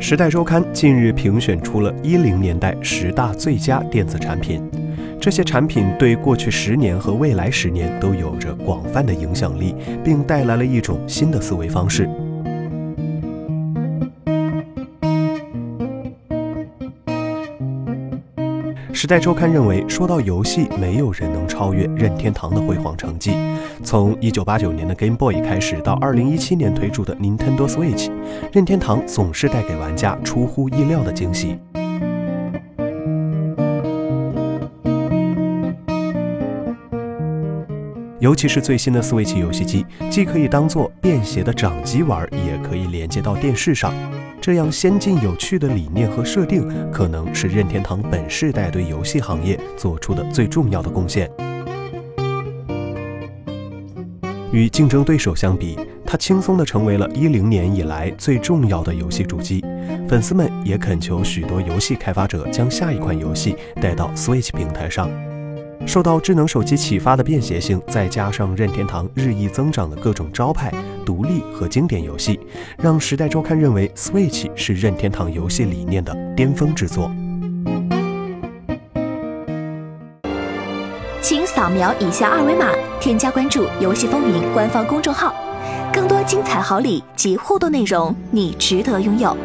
时代周刊近日评选出了一零年代十大最佳电子产品，这些产品对过去十年和未来十年都有着广泛的影响力，并带来了一种新的思维方式。时代周刊认为，说到游戏，没有人能超越任天堂的辉煌成绩。从一九八九年的 Game Boy 开始，到二零一七年推出的 Nintendo Switch，任天堂总是带给玩家出乎意料的惊喜。尤其是最新的 Switch 游戏机，既可以当做便携的掌机玩，也可以连接到电视上。这样先进有趣的理念和设定，可能是任天堂本世代对游戏行业做出的最重要的贡献。与竞争对手相比，它轻松地成为了一零年以来最重要的游戏主机。粉丝们也恳求许多游戏开发者将下一款游戏带到 Switch 平台上。受到智能手机启发的便携性，再加上任天堂日益增长的各种招牌、独立和经典游戏，让《时代周刊》认为 Switch 是任天堂游戏理念的巅峰之作。请扫描以下二维码，添加关注“游戏风云”官方公众号，更多精彩好礼及互动内容，你值得拥有。